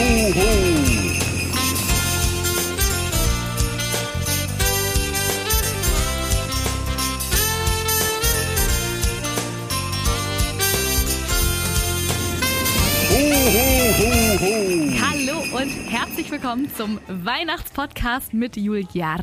ho. Hallo und herzlich willkommen zum Weihnachtspodcast mit Julia.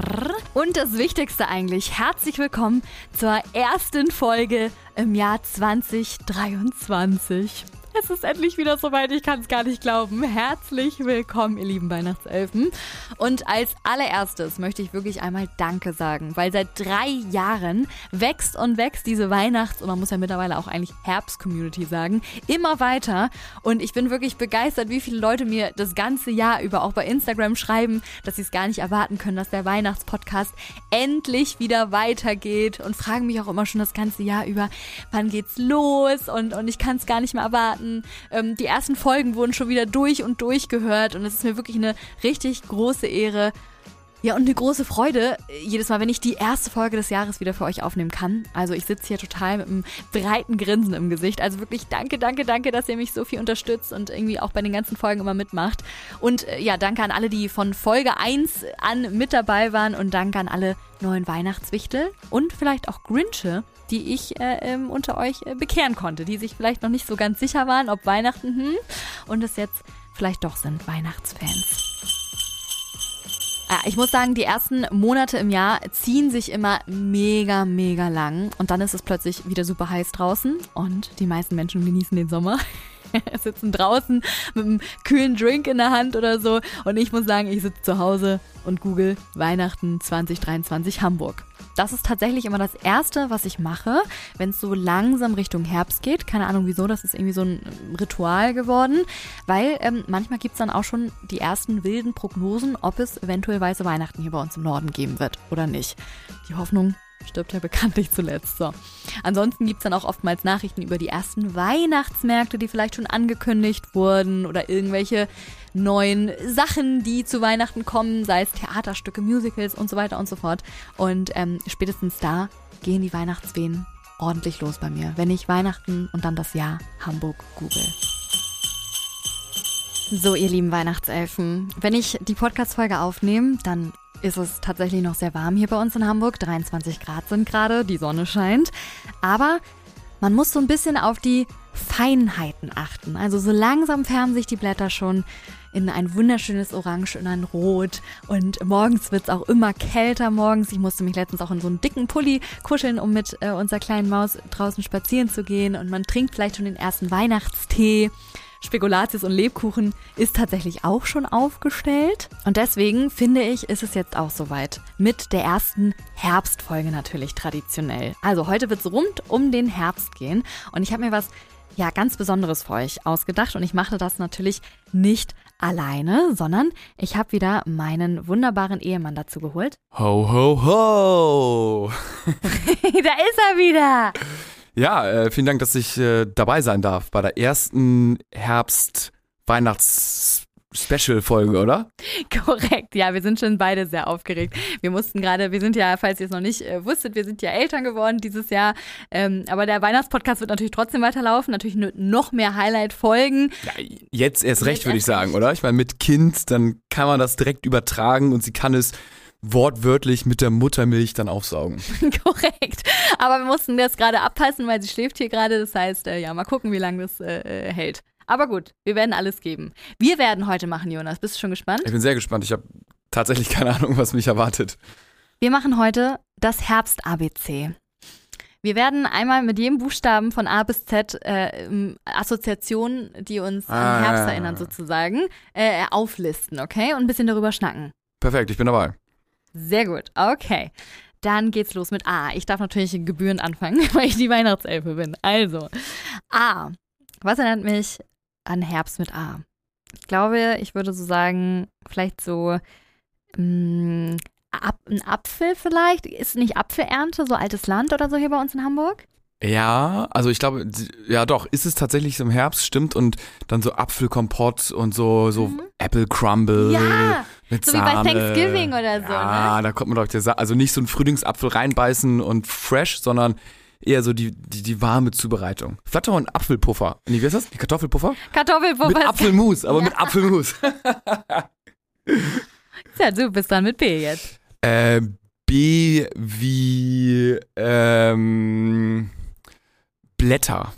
Und das Wichtigste eigentlich, herzlich willkommen zur ersten Folge im Jahr 2023. Es ist endlich wieder soweit, ich kann es gar nicht glauben. Herzlich willkommen, ihr lieben Weihnachtselfen. Und als allererstes möchte ich wirklich einmal Danke sagen, weil seit drei Jahren wächst und wächst diese Weihnachts- und man muss ja mittlerweile auch eigentlich Herbst-Community sagen, immer weiter. Und ich bin wirklich begeistert, wie viele Leute mir das ganze Jahr über auch bei Instagram schreiben, dass sie es gar nicht erwarten können, dass der Weihnachtspodcast endlich wieder weitergeht und fragen mich auch immer schon das ganze Jahr über, wann geht's los und, und ich kann es gar nicht mehr erwarten. Ähm, die ersten Folgen wurden schon wieder durch und durch gehört und es ist mir wirklich eine richtig große Ehre, ja, und eine große Freude, äh, jedes Mal, wenn ich die erste Folge des Jahres wieder für euch aufnehmen kann. Also ich sitze hier total mit einem breiten Grinsen im Gesicht. Also wirklich danke, danke, danke, dass ihr mich so viel unterstützt und irgendwie auch bei den ganzen Folgen immer mitmacht. Und äh, ja, danke an alle, die von Folge 1 an mit dabei waren und danke an alle neuen Weihnachtswichtel und vielleicht auch Grinche, die ich äh, ähm, unter euch äh, bekehren konnte, die sich vielleicht noch nicht so ganz sicher waren, ob Weihnachten, hm, und es jetzt vielleicht doch sind Weihnachtsfans. Ja, ich muss sagen, die ersten Monate im Jahr ziehen sich immer mega, mega lang. Und dann ist es plötzlich wieder super heiß draußen. Und die meisten Menschen genießen den Sommer. sitzen draußen mit einem kühlen Drink in der Hand oder so. Und ich muss sagen, ich sitze zu Hause und google Weihnachten 2023 Hamburg. Das ist tatsächlich immer das Erste, was ich mache, wenn es so langsam Richtung Herbst geht. Keine Ahnung wieso, das ist irgendwie so ein Ritual geworden. Weil ähm, manchmal gibt's dann auch schon die ersten wilden Prognosen, ob es eventuell weiße Weihnachten hier bei uns im Norden geben wird oder nicht. Die Hoffnung stirbt ja bekanntlich zuletzt. So. Ansonsten gibt's dann auch oftmals Nachrichten über die ersten Weihnachtsmärkte, die vielleicht schon angekündigt wurden oder irgendwelche neuen Sachen, die zu Weihnachten kommen, sei es Theaterstücke, Musicals und so weiter und so fort. Und ähm, spätestens da gehen die Weihnachtswehen ordentlich los bei mir, wenn ich Weihnachten und dann das Jahr Hamburg google. So, ihr lieben Weihnachtselfen, wenn ich die Podcast-Folge aufnehme, dann ist es tatsächlich noch sehr warm hier bei uns in Hamburg. 23 Grad sind gerade, die Sonne scheint. Aber man muss so ein bisschen auf die Feinheiten achten. Also so langsam färben sich die Blätter schon in ein wunderschönes Orange und ein Rot. Und morgens wird's auch immer kälter morgens. Ich musste mich letztens auch in so einen dicken Pulli kuscheln, um mit äh, unserer kleinen Maus draußen spazieren zu gehen. Und man trinkt vielleicht schon den ersten Weihnachtstee. Spekulatius und Lebkuchen ist tatsächlich auch schon aufgestellt. Und deswegen finde ich, ist es jetzt auch soweit. Mit der ersten Herbstfolge natürlich traditionell. Also heute wird es rund um den Herbst gehen. Und ich habe mir was ja ganz Besonderes für euch ausgedacht. Und ich machte das natürlich nicht alleine, sondern ich habe wieder meinen wunderbaren Ehemann dazu geholt. Ho, ho, ho! da ist er wieder! Ja, äh, vielen Dank, dass ich äh, dabei sein darf bei der ersten Herbst-Weihnachts-Special-Folge, oder? Korrekt, ja, wir sind schon beide sehr aufgeregt. Wir mussten gerade, wir sind ja, falls ihr es noch nicht äh, wusstet, wir sind ja Eltern geworden dieses Jahr. Ähm, aber der Weihnachtspodcast wird natürlich trotzdem weiterlaufen, natürlich noch mehr Highlight-Folgen. Ja, jetzt erst recht, würde ich sagen, oder? Ich meine, mit Kind, dann kann man das direkt übertragen und sie kann es wortwörtlich mit der Muttermilch dann aufsaugen. Korrekt. Aber wir mussten das gerade abpassen, weil sie schläft hier gerade. Das heißt, äh, ja, mal gucken, wie lange das äh, hält. Aber gut, wir werden alles geben. Wir werden heute machen, Jonas. Bist du schon gespannt? Ich bin sehr gespannt. Ich habe tatsächlich keine Ahnung, was mich erwartet. Wir machen heute das Herbst-ABC. Wir werden einmal mit jedem Buchstaben von A bis Z äh, Assoziationen, die uns Ah. an Herbst erinnern, sozusagen, äh, auflisten, okay? Und ein bisschen darüber schnacken. Perfekt, ich bin dabei. Sehr gut, okay. Dann geht's los mit A. Ich darf natürlich gebührend anfangen, weil ich die Weihnachtselfe bin. Also, A. Was erinnert mich an Herbst mit A? Ich glaube, ich würde so sagen, vielleicht so mh, Ap ein Apfel vielleicht? Ist nicht Apfelernte, so altes Land oder so hier bei uns in Hamburg? Ja, also ich glaube, ja doch, ist es tatsächlich so im Herbst, stimmt, und dann so Apfelkompott und so, so Apple Crumble Mhm. Ja, mit so wie bei Sahne. Thanksgiving oder so, Ja, ne? da kommt man doch, der Sa- also nicht so einen Frühlingsapfel reinbeißen und fresh, sondern eher so die, die, die warme Zubereitung. Auch ein Apfelpuffer. Nee, wie heißt das? Die Kartoffelpuffer? Kartoffelpuffer. Mit Apfelmus, aber mit Apfelmus. Ja, du bist dann mit B jetzt. Äh, B wie ähm, Blätter.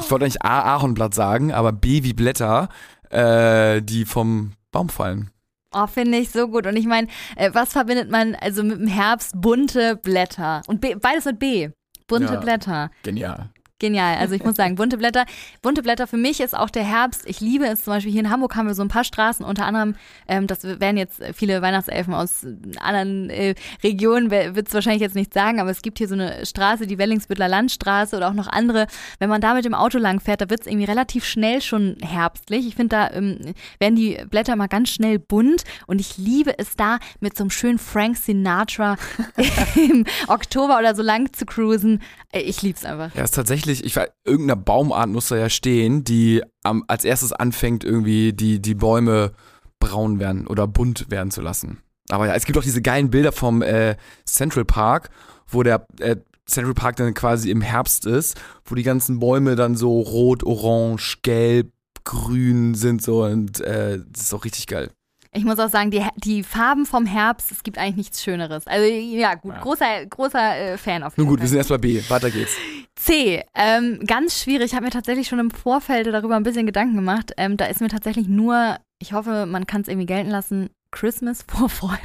Ich wollte eigentlich A Ahornblatt sagen, aber B wie Blätter, äh, die vom Baum fallen. Oh, finde ich so gut. Und ich meine, äh, was verbindet man also mit dem Herbst? Bunte Blätter. Und B, beides mit B. Bunte Ja. Blätter. Genial. Genial. Also ich muss sagen, bunte Blätter. Bunte Blätter für mich ist auch der Herbst. Ich liebe es zum Beispiel hier in Hamburg haben wir so ein paar Straßen, unter anderem, ähm, das werden jetzt viele Weihnachtselfen aus anderen äh, Regionen, wird es wahrscheinlich jetzt nicht sagen, aber es gibt hier so eine Straße, die Wellingsbüttler Landstraße oder auch noch andere. Wenn man da mit dem Auto lang fährt, da wird es irgendwie relativ schnell schon herbstlich. Ich finde, da ähm, werden die Blätter mal ganz schnell bunt und ich liebe es da mit so einem schönen Frank Sinatra im Oktober oder so lang zu cruisen. Äh, Ich liebe es einfach. Ja, ist tatsächlich, ich weiß, irgendeiner Baumart muss da ja stehen, die am, als erstes anfängt, irgendwie die, die Bäume braun werden oder bunt werden zu lassen. Aber ja, es gibt auch diese geilen Bilder vom äh, Central Park, wo der äh, Central Park dann quasi im Herbst ist, wo die ganzen Bäume dann so rot, orange, gelb, grün sind so und äh, das ist auch richtig geil. Ich muss auch sagen, die, die Farben vom Herbst, es gibt eigentlich nichts Schöneres. Also ja, gut, Ja. großer, großer äh, Fan auf jeden Nun gut, wir Fall. sind erst bei B, weiter geht's. C, ähm, ganz schwierig. Ich habe mir tatsächlich schon im Vorfeld darüber ein bisschen Gedanken gemacht. Ähm, da ist mir tatsächlich nur, ich hoffe, man kann es irgendwie gelten lassen, Christmas Vorfreude.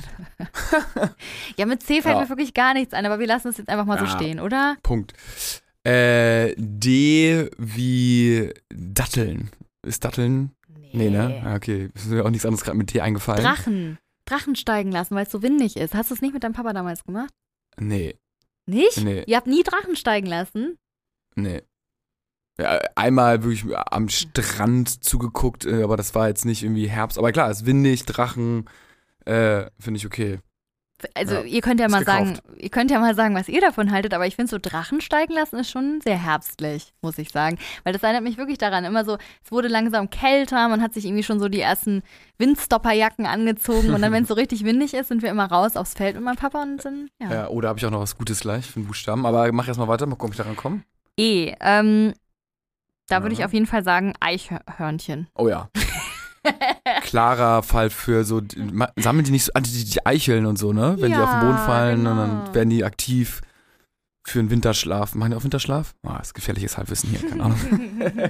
ja, mit C fällt Ja. mir wirklich gar nichts ein, aber wir lassen es jetzt einfach mal so Ja. stehen, oder? Punkt. Äh, D wie Datteln. Ist Datteln? Nee, ne? Ah, Okay, ist mir auch nichts anderes gerade mit T eingefallen. Drachen. Drachen steigen lassen, weil es so windig ist. Hast du es nicht mit deinem Papa damals gemacht? Nee, Nicht? Nee. Ihr habt nie Drachen steigen lassen? nee. Ja, einmal wirklich am Strand zugeguckt, äh, aber das war jetzt nicht irgendwie Herbst. Aber klar, es ist windig, Drachen, äh, finde ich okay. Also Ja, ihr könnt ja mal sagen, gekauft. ihr könnt ja mal sagen, was ihr davon haltet, aber ich finde so Drachen steigen lassen ist schon sehr herbstlich, muss ich sagen. Weil das erinnert mich wirklich daran. Immer so, es wurde langsam kälter, man hat sich irgendwie schon so die ersten Windstopperjacken angezogen und dann, wenn es so richtig windig ist, sind wir immer raus aufs Feld mit meinem Papa und sind, ja. Ja, oder habe ich auch noch was Gutes gleich für den Buchstaben. Aber mach erst mal weiter, mal gucken, ob ich daran komme. E, ähm, da würde ich Ja. auf jeden Fall sagen Eichhörnchen. Oh ja. Klarer Fall für so, sammeln die nicht so, ah, die, die Eicheln und so, ne? Wenn die auf den Boden Ja, fallen und genau. dann werden die aktiv für einen Winterschlaf. Machen die auch Winterschlaf? Ah, das ist gefährliches Halbwissen hier, keine Ahnung.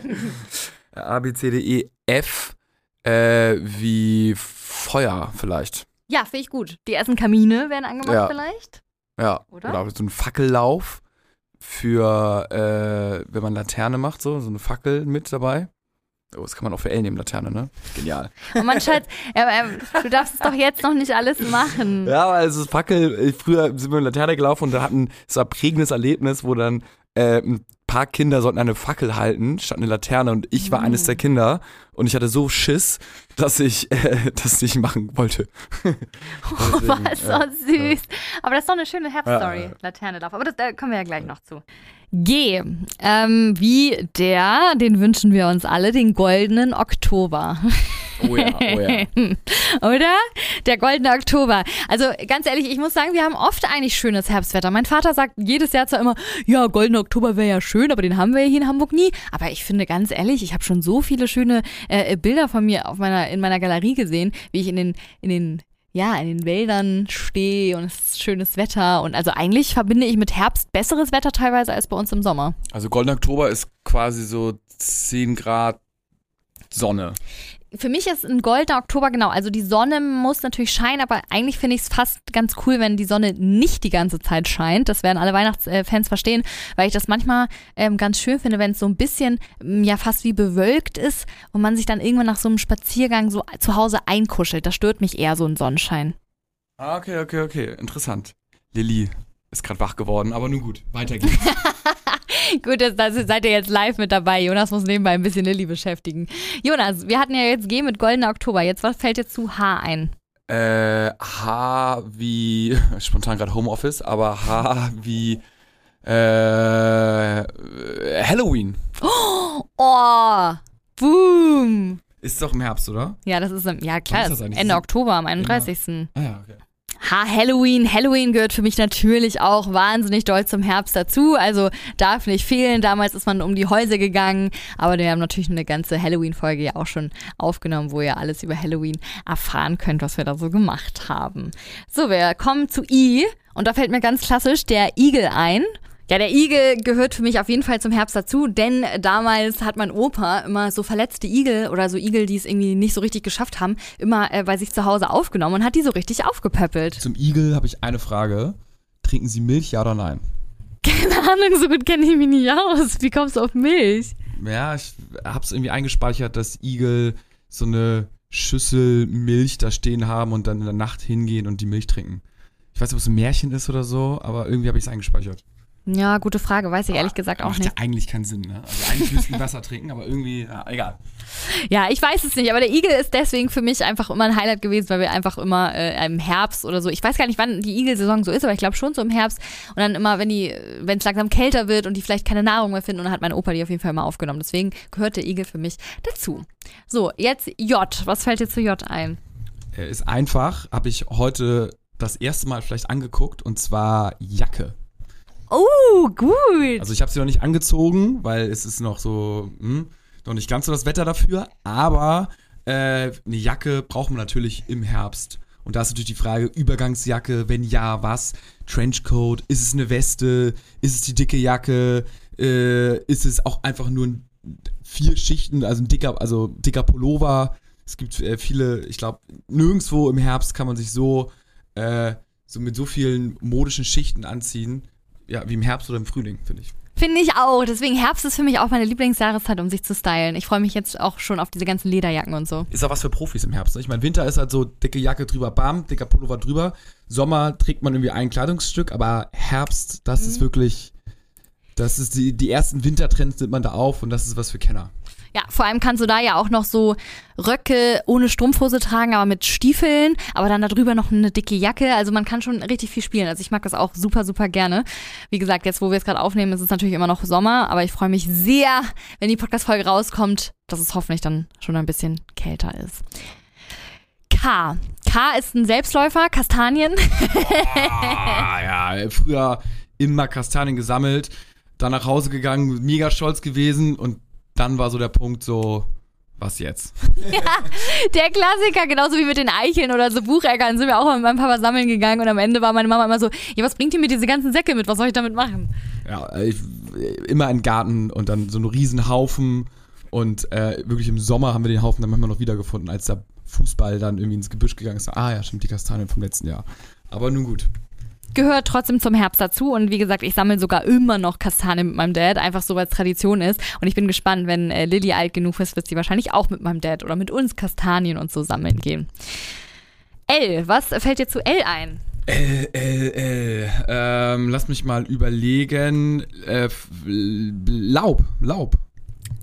A, B, C, D, E, F, äh, wie Feuer vielleicht. Ja, finde ich gut. Die ersten Kamine werden angemacht Ja. vielleicht. Ja. Oder? Oder so ein Fackellauf für, äh, wenn man Laterne macht, so, so eine Fackel mit dabei. Oh, das kann man auch für L nehmen, Laterne, ne? Genial. Und mein Schatz, äh, äh, du darfst es doch jetzt noch nicht alles machen. Ja, aber es ist Fackel. äh, Früher sind wir mit Laterne gelaufen und da hatten es war ein prägendes Erlebnis, wo dann äh, ein paar Kinder sollten eine Fackel halten statt eine Laterne und ich war Mhm. eines der Kinder und ich hatte so Schiss, dass ich äh, das nicht machen wollte. Oh, was so ja, süß. Aber das ist doch eine schöne Herbststory, Ja, ja. Laternelauf. Aber das, da kommen wir ja gleich noch zu. G, ähm, wie der, den wünschen wir uns alle, den goldenen Oktober. Oh ja, oh ja. Oder? Der goldene Oktober. Also ganz ehrlich, ich muss sagen, wir haben oft eigentlich schönes Herbstwetter. Mein Vater sagt jedes Jahr zwar immer, ja, goldener Oktober wäre ja schön, aber den haben wir hier in Hamburg nie. Aber ich finde ganz ehrlich, ich habe schon so viele schöne äh, Bilder von mir auf meiner, in meiner Galerie gesehen, wie ich in den, in den ja, in den Wäldern stehe und es ist schönes Wetter. Und also eigentlich verbinde ich mit Herbst besseres Wetter teilweise als bei uns im Sommer. Also Goldener Oktober ist quasi so 10 Grad Sonne. Für mich ist ein goldener Oktober genau. Also die Sonne muss natürlich scheinen, aber eigentlich finde ich es fast ganz cool, wenn die Sonne nicht die ganze Zeit scheint. Das werden alle Weihnachtsfans verstehen, weil ich das manchmal ähm, ganz schön finde, wenn es so ein bisschen ähm, ja fast wie bewölkt ist und man sich dann irgendwann nach so einem Spaziergang so zu Hause einkuschelt. Das stört mich eher so ein Sonnenschein. Ah, okay, okay, okay. Interessant. Lilly ist gerade wach geworden, aber nun gut, weiter geht's. Gut, das, das seid ihr jetzt live mit dabei. Jonas muss nebenbei ein bisschen Lilly beschäftigen. Jonas, wir hatten ja jetzt G mit goldener Oktober. Jetzt, was fällt dir zu H ein? Äh, H wie, spontan gerade Homeoffice, aber H wie, äh, Halloween. Oh, boom. Ist doch im Herbst, oder? Ja, das ist im, ja klar, ist? Ende Oktober am 31. Ah ja, okay. Ha, Halloween. Halloween gehört für mich natürlich auch wahnsinnig doll zum Herbst dazu. Also darf nicht fehlen. Damals ist man um die Häuser gegangen. Aber wir haben natürlich eine ganze Halloween-Folge ja auch schon aufgenommen, wo ihr alles über Halloween erfahren könnt, was wir da so gemacht haben. So, wir kommen zu I. Und da fällt mir ganz klassisch der Igel ein. Ja, der Igel gehört für mich auf jeden Fall zum Herbst dazu, denn damals hat mein Opa immer so verletzte Igel oder so Igel, die es irgendwie nicht so richtig geschafft haben, immer äh, bei sich zu Hause aufgenommen und hat die so richtig aufgepöppelt. Zum Igel habe ich eine Frage. Trinken Sie Milch, ja oder nein? Keine Ahnung, so gut kenne ich mich nicht aus. Wie kommst du auf Milch? Ja, ich habe es irgendwie eingespeichert, dass Igel so eine Schüssel Milch da stehen haben und dann in der Nacht hingehen und die Milch trinken. Ich weiß nicht, ob es ein Märchen ist oder so, aber irgendwie habe ich es eingespeichert. Ja, gute Frage, weiß ich ehrlich gesagt auch Macht nicht. ja eigentlich keinen Sinn, ne? Also eigentlich müssten die Wasser trinken, aber irgendwie, ja, egal. Ja, ich weiß es nicht, aber der Igel ist deswegen für mich einfach immer ein Highlight gewesen, weil wir einfach immer äh, im Herbst oder so, ich weiß gar nicht, wann die Igelsaison so ist, aber ich glaube schon so im Herbst und dann immer, wenn die, wenn es langsam kälter wird und die vielleicht keine Nahrung mehr finden und dann hat mein Opa die auf jeden Fall mal aufgenommen. Deswegen gehört der Igel für mich dazu. So, jetzt J. Was fällt dir zu J ein? Er ist einfach, habe ich heute das erste Mal vielleicht angeguckt und zwar Jacke. Oh, gut. Also ich habe sie noch nicht angezogen, weil es ist noch so, hm, noch nicht ganz so das Wetter dafür, aber äh, eine Jacke braucht man natürlich im Herbst. Und da ist natürlich die Frage, Übergangsjacke, wenn ja, was? Trenchcoat, ist es eine Weste, ist es die dicke Jacke, äh, ist es auch einfach nur ein, vier Schichten, also ein dicker, also dicker Pullover. Es gibt äh, viele, ich glaube, nirgendwo im Herbst kann man sich so, äh, so mit so vielen modischen Schichten anziehen, ja, wie im Herbst oder im Frühling, finde ich. Finde ich auch. Deswegen Herbst ist für mich auch meine Lieblingsjahreszeit, um sich zu stylen. Ich freue mich jetzt auch schon auf diese ganzen Lederjacken und so. Ist auch was für Profis im Herbst. Ne? Ich meine, Winter ist halt so dicke Jacke drüber, bam, dicker Pullover drüber. Sommer trägt man irgendwie ein Kleidungsstück, aber Herbst, das ist wirklich, das ist die, die ersten Wintertrends nimmt man da auf und das ist was für Kenner. Ja, vor allem kannst du da ja auch noch so Röcke ohne Strumpfhose tragen, aber mit Stiefeln, aber dann darüber noch eine dicke Jacke. Also man kann schon richtig viel spielen. Also ich mag das auch super, super gerne. Wie gesagt, jetzt wo wir es gerade aufnehmen, ist es natürlich immer noch Sommer, aber ich freue mich sehr, wenn die Podcast-Folge rauskommt, dass es hoffentlich dann schon ein bisschen kälter ist. K. K ist ein Selbstläufer, Kastanien. Ah, ja, früher immer Kastanien gesammelt, dann nach Hause gegangen, mega stolz gewesen und dann war so der Punkt so, was jetzt? Der Klassiker, genauso wie mit den Eicheln oder so Bucheckern, sind wir auch mal mit meinem Papa sammeln gegangen und am Ende war meine Mama immer so, ja, was bringt ihr mir diese ganzen Säcke mit? Was soll ich damit machen? Ja, ich, immer im Garten und dann so ein Riesenhaufen und äh, wirklich im Sommer haben wir den Haufen dann manchmal noch wiedergefunden, als der Fußball dann irgendwie ins Gebüsch gegangen ist. Ah ja, stimmt, die Kastanien vom letzten Jahr. Aber nun gut. Gehört trotzdem zum Herbst dazu und wie gesagt, ich sammle sogar immer noch Kastanien mit meinem Dad, einfach so, weil es Tradition ist. Und ich bin gespannt, wenn äh, Lilly alt genug ist, wird sie wahrscheinlich auch mit meinem Dad oder mit uns Kastanien und so sammeln gehen. L, was fällt dir zu L ein? L, L, L. Ähm, lass mich mal überlegen. Äh, Laub, Laub.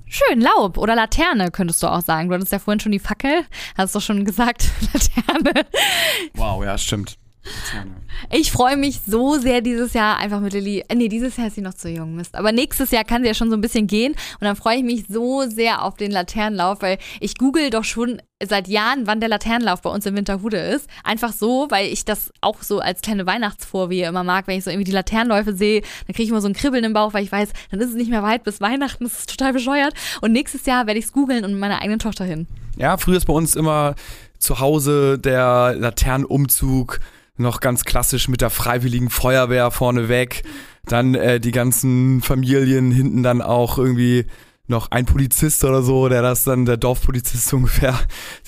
Schön, Laub oder Laterne könntest du auch sagen. Du hattest ja vorhin schon die Fackel, hast doch schon gesagt, Laterne. Wow, ja, stimmt. Ich freue mich so sehr dieses Jahr einfach mit Lilly. äh, Nee, dieses Jahr ist sie noch zu jung, Mist. Aber nächstes Jahr kann sie ja schon so ein bisschen gehen. Und dann freue ich mich so sehr auf den Laternenlauf, weil ich google doch schon seit Jahren, wann der Laternenlauf bei uns in Winterhude ist. Einfach so, weil ich das auch so als kleine Weihnachtsvorwehe immer mag. Wenn ich so irgendwie die Laternenläufe sehe, dann kriege ich immer so ein Kribbeln im Bauch, weil ich weiß, dann ist es nicht mehr weit bis Weihnachten. Das ist total bescheuert. Und nächstes Jahr werde ich es googeln und mit meiner eigenen Tochter hin. Ja, früher ist bei uns immer zu Hause der Laternenumzug noch ganz klassisch mit der freiwilligen Feuerwehr vorneweg. Dann äh, die ganzen Familien hinten dann auch irgendwie noch ein Polizist oder so, der das dann, der Dorfpolizist ungefähr,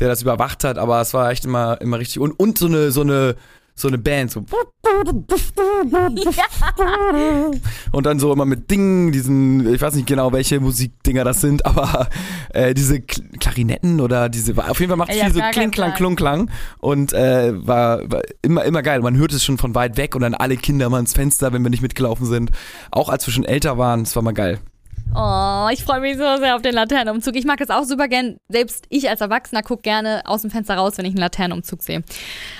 der das überwacht hat, aber es war echt immer, immer richtig. Und, und so eine, so eine, so eine Band, so. Und dann so immer mit Dingen, diesen, ich weiß nicht genau, welche Musikdinger das sind, aber äh, diese Kl- Klarinetten oder diese, auf jeden Fall macht es hab viel so Kling, Klang. Klung, Klang und äh, war, war immer, immer geil. Man hört es schon von weit weg und dann alle Kinder mal ins Fenster, wenn wir nicht mitgelaufen sind. Auch als wir schon älter waren, es war mal geil. Oh, ich freue mich so sehr auf den Laternenumzug. Ich mag es auch super gern. Selbst ich als Erwachsener gucke gerne aus dem Fenster raus, wenn ich einen Laternenumzug sehe.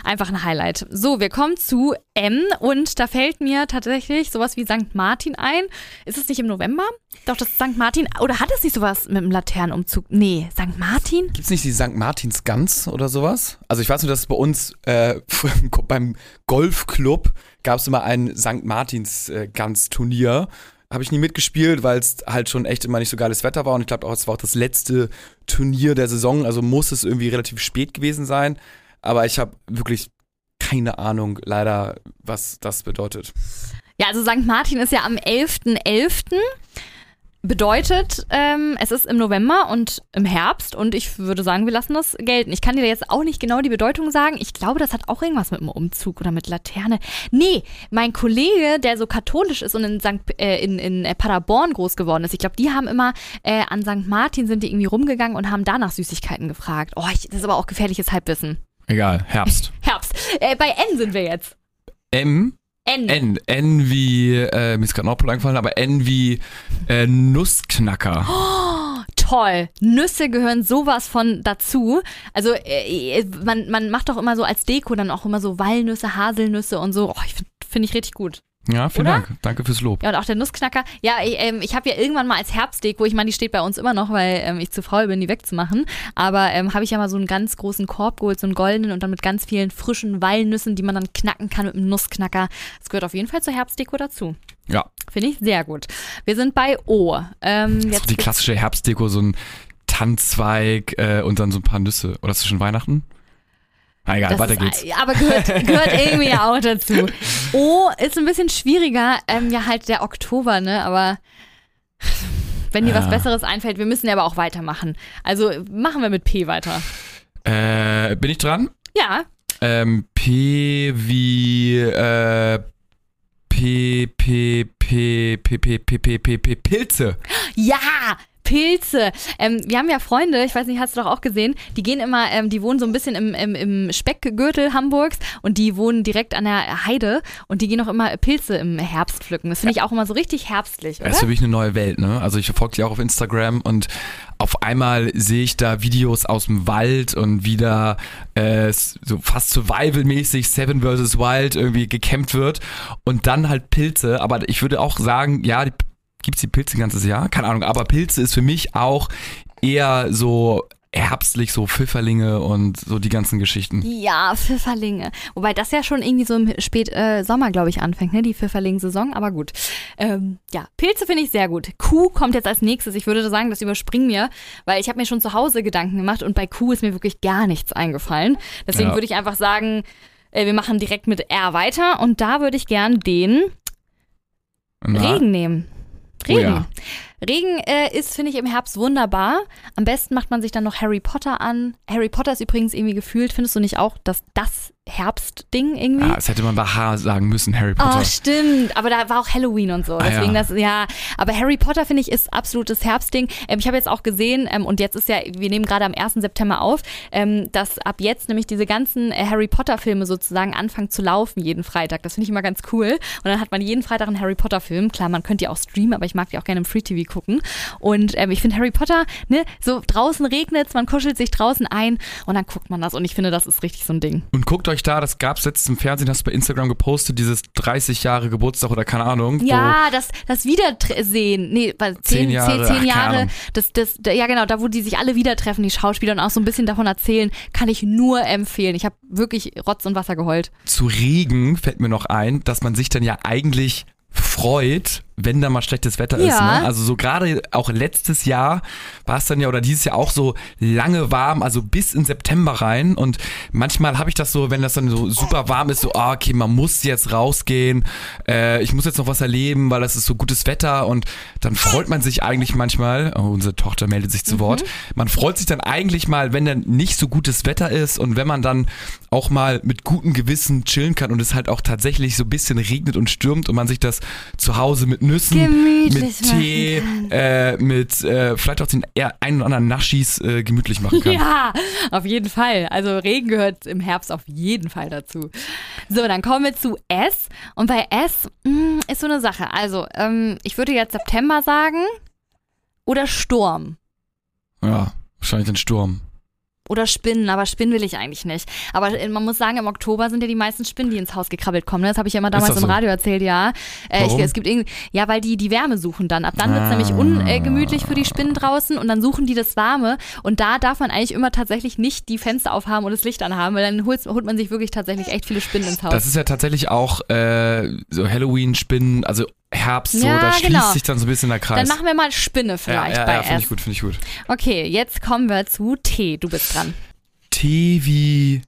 Einfach ein Highlight. So, wir kommen zu M und da fällt mir tatsächlich sowas wie St. Martin ein. Ist es nicht im November? Doch, das ist St. Martin. Oder hat es nicht sowas mit dem Laternenumzug? Nee, St. Martin? Gibt es nicht die St. Martins Gans oder sowas? Also ich weiß nur, dass es bei uns äh, beim Golfclub gab es immer ein St. Martins äh, Gans Turnier habe ich nie mitgespielt, weil es halt schon echt immer nicht so geiles Wetter war. Und ich glaube auch, es war auch das letzte Turnier der Saison. Also muss es irgendwie relativ spät gewesen sein. Aber ich habe wirklich keine Ahnung, leider, was das bedeutet. Ja, also St. Martin ist ja am 11.11. .11. Bedeutet, ähm, es ist im November und im Herbst und ich würde sagen, wir lassen das gelten. Ich kann dir jetzt auch nicht genau die Bedeutung sagen. Ich glaube, das hat auch irgendwas mit dem Umzug oder mit Laterne. Nee, mein Kollege, der so katholisch ist und in, St., äh, in, in Paderborn groß geworden ist, ich glaube, die haben immer äh, an St. Martin sind die irgendwie rumgegangen und haben danach Süßigkeiten gefragt. Oh, ich, das ist aber auch gefährliches Halbwissen. Egal, Herbst. Herbst. Äh, bei N sind wir jetzt. M N. N. N wie, äh, mir ist gerade Nordpol eingefallen, aber N wie äh, Nussknacker. Oh, toll. Nüsse gehören sowas von dazu. Also äh, man, man macht doch immer so als Deko dann auch immer so Walnüsse, Haselnüsse und so. Oh, ich finde find ich richtig gut. Ja, vielen Oder? Dank. Danke fürs Lob. Ja, und auch der Nussknacker. Ja, ich, ähm, ich habe ja irgendwann mal als Herbstdeko, ich meine, die steht bei uns immer noch, weil ähm, ich zu faul bin, die wegzumachen. Aber ähm, habe ich ja mal so einen ganz großen Korb geholt, so einen goldenen und dann mit ganz vielen frischen Walnüssen, die man dann knacken kann mit einem Nussknacker. Das gehört auf jeden Fall zur Herbstdeko dazu. Ja. Finde ich sehr gut. Wir sind bei O. Ähm, Das ist die klassische Herbstdeko, so ein Tannenzweig äh, und dann so ein paar Nüsse. Oder ist das schon Weihnachten? Na egal, Das weiter geht's. äh, Aber gehört, gehört irgendwie auch dazu. O ist ein bisschen schwieriger. Ähm, ja, halt der Oktober, ne? Aber wenn dir was Ja. Besseres einfällt, wir müssen ja aber auch weitermachen. Also machen wir mit P weiter. Äh, bin ich dran? Ja, Ähm, P wie äh, P, P, P, P, P, P, P, P, P, Pilze. ja, Pilze. Ähm, wir haben ja Freunde, ich weiß nicht, hast du doch auch gesehen, die gehen immer, ähm, die wohnen so ein bisschen im, im, im Speckgürtel Hamburgs und die wohnen direkt an der Heide und die gehen auch immer Pilze im Herbst pflücken. Das finde ich auch immer so richtig herbstlich, Das ist oder? für mich eine neue Welt, ne? Also ich verfolge die auch auf Instagram und auf einmal sehe ich da Videos aus dem Wald und wieder äh, so fast survival-mäßig Seven vs. Wild irgendwie gekämpft wird und dann halt Pilze. Aber ich würde auch sagen, ja, die, gibt's die Pilze ein ganzes Jahr? Keine Ahnung, aber Pilze ist für mich auch eher so herbstlich, so Pfifferlinge und so die ganzen Geschichten. Ja, Pfifferlinge. Wobei das ja schon irgendwie so im Spät äh, Sommer, glaube ich, anfängt, ne? Die Pfifferling-Saison, aber gut. Ähm, ja, Pilze finde ich sehr gut. Kuh kommt jetzt als nächstes. Ich würde sagen, das überspringen wir, weil ich habe mir schon zu Hause Gedanken gemacht und bei Kuh ist mir wirklich gar nichts eingefallen. Desdesegen Ja. würde ich einfach sagen, äh, wir machen direkt mit R weiter und da würde ich gern den Na, Regen nehmen. Oh Regen. ja. Regen äh, ist, finde ich, im Herbst wunderbar. Am besten macht man sich dann noch Harry Potter an. Harry Potter ist übrigens irgendwie gefühlt, findest du nicht auch, dass das Herbstding irgendwie? Ah, das hätte man bei H sagen müssen, Harry Potter. Oh, stimmt. Aber da war auch Halloween und so. Ah, Deswegen ja. das, ja. Aber Harry Potter, finde ich, ist absolutes Herbstding. Ähm, ich habe jetzt auch gesehen, ähm, und jetzt ist ja, wir nehmen gerade am 1. September auf, ähm, dass ab jetzt nämlich diese ganzen äh, Harry Potter-Filme sozusagen anfangen zu laufen, jeden Freitag. Das finde ich immer ganz cool. Und dann hat man jeden Freitag einen Harry Potter-Film. Klar, man könnte die auch streamen, aber ich mag die auch gerne im Free-TV gucken. Und ähm, ich finde Harry Potter, ne, so draußen regnet's, man kuschelt sich draußen ein und dann guckt man das. Und ich finde, das ist richtig so ein Ding. Und guckt euch da, das gab's letztens im Fernsehen, hast du bei Instagram gepostet, dieses 30 Jahre Geburtstag oder keine Ahnung. Ja, das, das Wiedersehen, nee, was, zehn, Zehn Jahre, zehn, ach, zehn keine Jahre, Ahnung. das, das, da- ja genau, da wo die sich alle wieder treffen, die Schauspieler und auch so ein bisschen davon erzählen, kann ich nur empfehlen. Ich habe wirklich Rotz und Wasser geheult. Zu Regen fällt mir noch ein, dass man sich dann ja eigentlich freut, wenn da mal schlechtes Wetter ist. Ja. Ne? Also so gerade auch letztes Jahr war es dann ja oder dieses Jahr auch so lange warm, also bis in September rein. Und manchmal habe ich das so, wenn das dann so super warm ist, so, ah, okay, man muss jetzt rausgehen, äh, ich muss jetzt noch was erleben, weil das ist so gutes Wetter. Und dann freut man sich eigentlich manchmal, oh, unsere Tochter meldet sich zu Wort, man freut sich dann eigentlich mal, wenn dann nicht so gutes Wetter ist und wenn man dann auch mal mit gutem Gewissen chillen kann und es halt auch tatsächlich so ein bisschen regnet und stürmt und man sich das zu Hause mit Nüssen, mit Tee, äh, mit äh, vielleicht auch den einen oder anderen Naschis äh, gemütlich machen kann. Ja, auf jeden Fall. Also Regen gehört im Herbst auf jeden Fall dazu. So, dann kommen wir zu S. Und bei S mh, ist so eine Sache. Also, ähm, ich würde jetzt September sagen. oder Sturm? Ja, wahrscheinlich ein Sturm. Oder Spinnen, aber Spinnen will ich eigentlich nicht. Aber äh, man muss sagen, im Oktober sind ja die meisten Spinnen, die ins Haus gekrabbelt kommen. ne? Das habe ich ja immer damals das im so? Radio erzählt, ja. Äh, ich, es gibt irgendwie, ja, weil die die Wärme suchen dann. Ab dann wird es Ah. nämlich ungemütlich für die Spinnen draußen und dann suchen die das Warme. Und da darf man eigentlich immer tatsächlich nicht die Fenster aufhaben und das Licht anhaben, weil dann holt, holt man sich wirklich tatsächlich echt viele Spinnen ins Haus. Das ist ja tatsächlich auch äh, so Halloween-Spinnen, also Herbst, so, Ja, da schließt genau. sich dann so ein bisschen der Kreis. dann machen wir mal Spinne vielleicht ja, ja, bei ja, finde ich gut, finde ich gut. Okay, jetzt kommen wir zu Tee. Du bist dran. Tee wie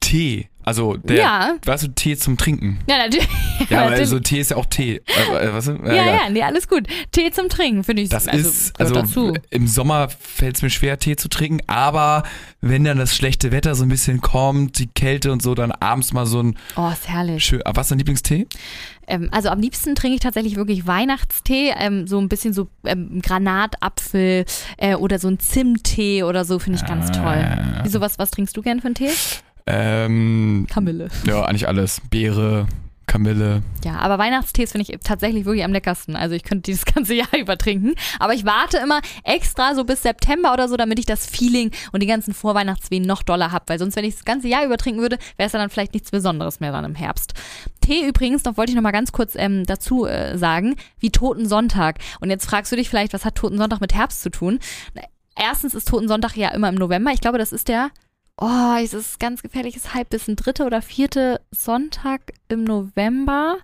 Tee. Also der, Ja. weißt du, Tee zum Trinken. Ja, natürlich. Ja, aber natürlich. also Tee ist ja auch Tee. Äh, äh, was? Äh, ja, ja, nee, alles gut. Tee zum Trinken, finde ich. Das also, ist, also dazu. im Sommer fällt es mir schwer, Tee zu trinken, aber wenn dann das schlechte Wetter so ein bisschen kommt, die Kälte und so, dann abends mal so ein Oh, ist herrlich. schön. Was ist dein Lieblingstee? Ähm, also am liebsten trinke ich tatsächlich wirklich Weihnachtstee, ähm, so ein bisschen so ähm, Granatapfel äh, oder so ein Zimttee oder so, finde ich ganz Ah. toll. Wieso, was, was trinkst du gern für einen Tee? Ähm, Kamille. ja, eigentlich alles. Beere, Kamille. Ja, aber Weihnachtstees finde ich tatsächlich wirklich am leckersten. Also ich könnte dieses ganze Jahr über trinken. Aber ich warte immer extra so bis September oder so, damit ich das Feeling und die ganzen Vorweihnachtswehen noch doller habe. Weil sonst, wenn ich das ganze Jahr über trinken würde, wäre es dann vielleicht nichts Besonderes mehr dann im Herbst. Tee übrigens, noch wollte ich noch mal ganz kurz ähm, dazu äh, sagen, wie Toten Sonntag. Und jetzt fragst du dich vielleicht, was hat Toten Sonntag mit Herbst zu tun? Erstens ist Toten Sonntag ja immer im November. Ich glaube, das ist der Oh, es ist ganz gefährliches Halbwissen. Dritte oder vierte Sonntag im November.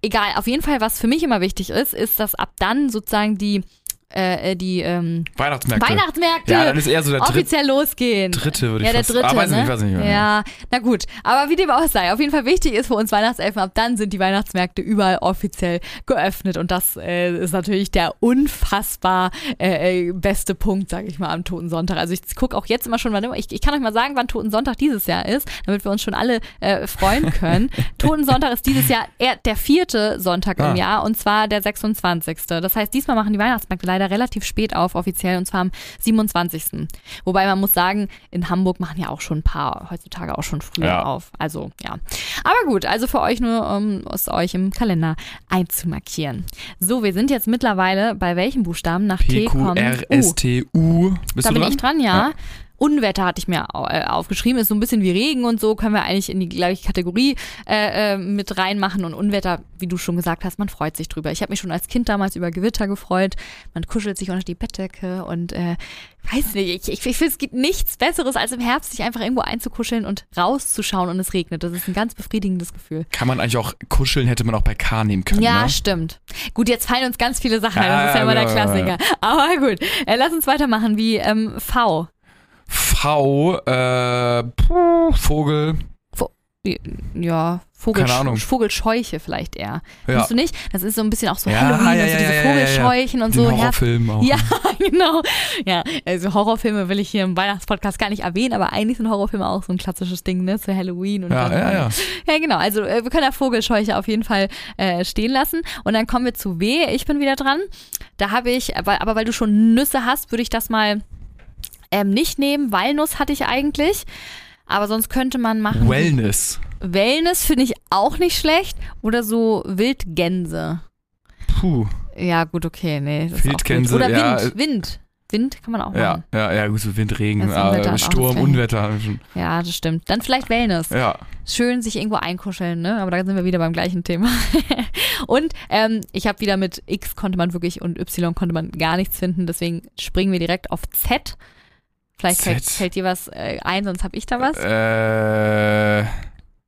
Egal, auf jeden Fall, was für mich immer wichtig ist, ist, dass ab dann sozusagen die, äh, die ähm, Weihnachtsmärkte. Weihnachtsmärkte Ja, dann ist eher so der dritte, offiziell losgehen. dritte würde ich ja, der dritte. Ah, weiß ne? nicht, weiß nicht mehr. Ja, na gut. Aber wie dem auch sei, auf jeden Fall wichtig ist für uns Weihnachtselfen, ab dann sind die Weihnachtsmärkte überall offiziell geöffnet. Und das äh, ist natürlich der unfassbar äh, äh, beste Punkt, sage ich mal, am Toten Sonntag. Also ich gucke auch jetzt immer schon, wann immer, ich, ich kann euch mal sagen, wann Toten Sonntag dieses Jahr ist, damit wir uns schon alle äh, freuen können. Toten Sonntag ist dieses Jahr der vierte Sonntag Ah. im Jahr und zwar der 26. Das heißt, diesmal machen die Weihnachtsmärkte leider relativ spät auf, offiziell, und zwar am 27. Wobei man muss sagen, in Hamburg machen ja auch schon ein paar heutzutage auch schon früher Ja. auf. Also ja. Aber gut, also für euch nur, um es euch im Kalender einzumarkieren. So, wir sind jetzt mittlerweile bei welchem Buchstaben nach T P, Q, kommen? R, U. S, T, U. Bist Da du bin dran? ich dran, ja. Unwetter hatte ich mir äh, aufgeschrieben, ist so ein bisschen wie Regen und so, können wir eigentlich in die gleiche Kategorie äh, äh, mit reinmachen. Und Unwetter, wie du schon gesagt hast, man freut sich drüber. Ich habe mich schon als Kind damals über Gewitter gefreut. Man kuschelt sich unter die Bettdecke und äh, weiß nicht, ich, ich, ich finde, es gibt nichts Besseres, als im Herbst sich einfach irgendwo einzukuscheln und rauszuschauen und es regnet. Das ist ein ganz befriedigendes Gefühl. Kann man eigentlich auch kuscheln, hätte man auch bei K nehmen können. Ja, ne? stimmt. Gut, jetzt fallen uns ganz viele Sachen ein. Das ist ja immer der ja, ja, Klassiker. Aber gut, äh, lass uns weitermachen wie ähm, V. V, äh, puh, Vogel. Ja, Vogel, Keine Ahnung. Vogelscheuche vielleicht eher. Ja. Findest du nicht? Das ist so ein bisschen auch so Ja, Halloween ja, und so ja, diese. Vogelscheuchen und Den so. Herz- Horrorfilm auch. Ja, genau. Ja, also Horrorfilme will ich hier im Weihnachtspodcast gar nicht erwähnen, aber eigentlich sind Horrorfilme auch so ein klassisches Ding, ne, zu Halloween und Ja, ja, ja. Ja, genau. Also äh, wir können ja Vogelscheuche auf jeden Fall äh, stehen lassen. Und dann kommen wir zu W. Ich bin wieder dran. Da habe ich, aber, aber weil du schon Nüsse hast, würde ich das mal ähm, nicht nehmen. Walnuss hatte ich eigentlich. Aber sonst könnte man machen. Wellness. Wellness finde ich auch nicht schlecht. Oder so Wildgänse. Puh. Ja, gut, okay. Nee, Wildgänse. Oder ja, Wind. Wind. Wind kann man auch Ja, machen. ja, ja, gut, so Wind, Regen, äh, Sturm, Unwetter. Ja, das stimmt. Dann vielleicht Wellness. Ja. Schön sich irgendwo einkuscheln, ne? Aber da sind wir wieder beim gleichen Thema. und ähm, ich habe wieder mit X konnte man wirklich und Y konnte man gar nichts finden. Deswegen springen wir direkt auf Z. Vielleicht fällt, fällt dir was äh, ein, sonst habe ich da was. Äh,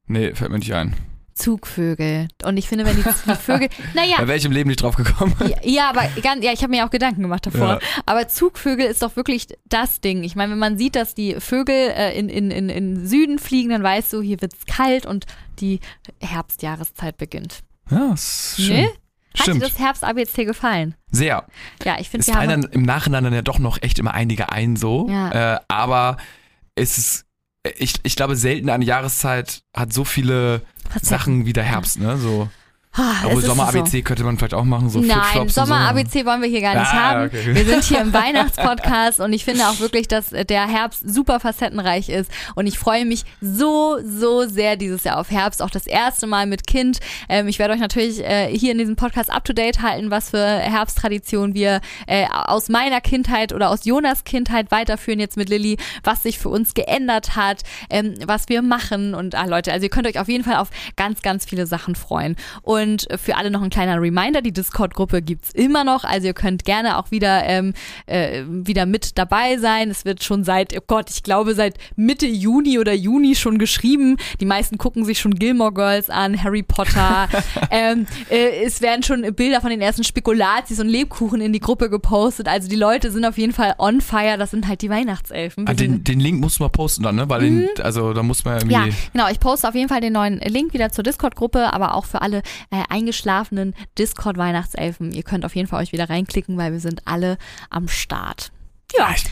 nee, fällt mir nicht ein. Zugvögel. Und ich finde, wenn die, die Vögel. Naja, Bei welchem Leben nicht drauf gekommen? Ja, ja, aber ganz, ja, ich habe mir auch Gedanken gemacht davor. Ja. Aber Zugvögel ist doch wirklich das Ding. Ich meine, wenn man sieht, dass die Vögel äh, in, in, in, in Süden fliegen, dann weißt du, hier wird's kalt und die Herbstjahreszeit beginnt. Ja, ist schön. Ne? Hat dir Stimmt. das Herbst-ABC gefallen? Sehr. Ja, ich finde, Es wir haben. fallen dann im Nachhinein dann ja doch noch echt immer einige ein so. Ja. Äh, aber es ist, ich, ich glaube, selten eine Jahreszeit hat so viele. Sachen wie der Herbst, ne? So. Ah, Obwohl Sommer-ABC könnte man vielleicht auch machen, so Nein, und so. Sommer-ABC wollen wir hier gar nicht Ah, haben. okay. Wir sind hier im Weihnachtspodcast und ich finde auch wirklich, dass der Herbst super facettenreich ist und ich freue mich so, so sehr dieses Jahr auf Herbst. Auch das erste Mal mit Kind. Ähm, ich werde euch natürlich äh, hier in diesem Podcast up-to-date halten, was für Herbsttraditionen wir äh, aus meiner Kindheit oder aus Jonas Kindheit weiterführen jetzt mit Lilly, was sich für uns geändert hat, ähm, was wir machen und ah, Leute, also ihr könnt euch auf jeden Fall auf ganz, ganz viele Sachen freuen. Und für alle noch ein kleiner Reminder, die Discord-Gruppe gibt's immer noch, also ihr könnt gerne auch wieder, ähm, äh, wieder mit dabei sein. Es wird schon seit, oh Gott, ich glaube seit Mitte Juni oder Juni schon geschrieben. Die meisten gucken sich schon Gilmore Girls an, Harry Potter. ähm, äh, es werden schon Bilder von den ersten Spekulatius und Lebkuchen in die Gruppe gepostet. Also die Leute sind auf jeden Fall on fire. Das sind halt die Weihnachtselfen. Ah, den, den Link musst du mal posten dann, ne? Weil den, also da muss man irgendwie. Mhm. ja, genau. Ich poste auf jeden Fall den neuen Link wieder zur Discord-Gruppe, aber auch für alle äh, eingeschlafenen Discord-Weihnachtselfen. Ihr könnt auf jeden Fall euch wieder reinklicken, weil wir sind alle am Start. Ja. Ich,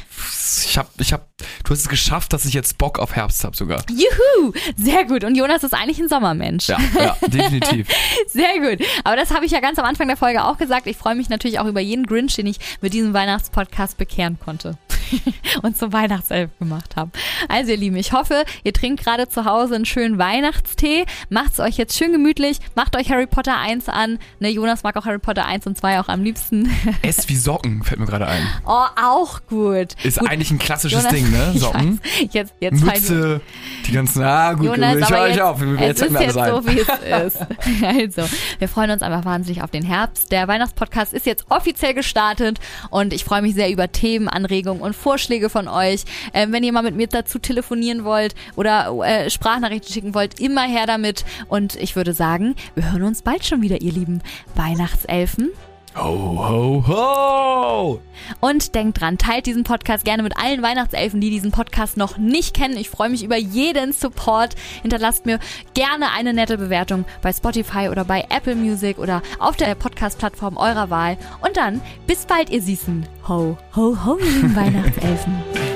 ich hab, ich hab, du hast es geschafft, dass ich jetzt Bock auf Herbst hab sogar. Juhu! Sehr gut. Und Jonas ist eigentlich ein Sommermensch. Ja, ja, definitiv. Sehr gut. Aber das habe ich ja ganz am Anfang der Folge auch gesagt. Ich freue mich natürlich auch über jeden Grinch, den ich mit diesem Weihnachtspodcast bekehren konnte. und zum Weihnachtself gemacht habe. Also ihr Lieben, ich hoffe, ihr trinkt gerade zu Hause einen schönen Weihnachtstee. Macht's euch jetzt schön gemütlich. Macht euch Harry Potter 1 an. Ne, Jonas mag auch Harry Potter 1 und 2 auch am liebsten. Ess wie Socken, fällt mir gerade ein. Oh, auch gut. Ist gut. eigentlich ein klassisches Jonas, Ding, ne? Socken. Jetzt, jetzt Mütze, die ganzen, ah gut, Jonas, ich höre euch auf, es jetzt ist jetzt ein. so, wie es ist. Also, wir freuen uns einfach wahnsinnig auf den Herbst. Der Weihnachtspodcast ist jetzt offiziell gestartet und ich freue mich sehr über Themen, Anregungen und Vorschläge von euch. Ähm, wenn ihr mal mit mir dazu telefonieren wollt oder äh, Sprachnachrichten schicken wollt, immer her damit. Und ich würde sagen, wir hören uns bald schon wieder, ihr lieben Weihnachtselfen. Ho, ho, ho! Und denkt dran, teilt diesen Podcast gerne mit allen Weihnachtselfen, die diesen Podcast noch nicht kennen. Ich freue mich über jeden Support. Hinterlasst mir gerne eine nette Bewertung bei Spotify oder bei Apple Music oder auf der Podcast-Plattform eurer Wahl. Und dann bis bald, ihr Süßen. Ho, ho, ho, ihr Weihnachtselfen.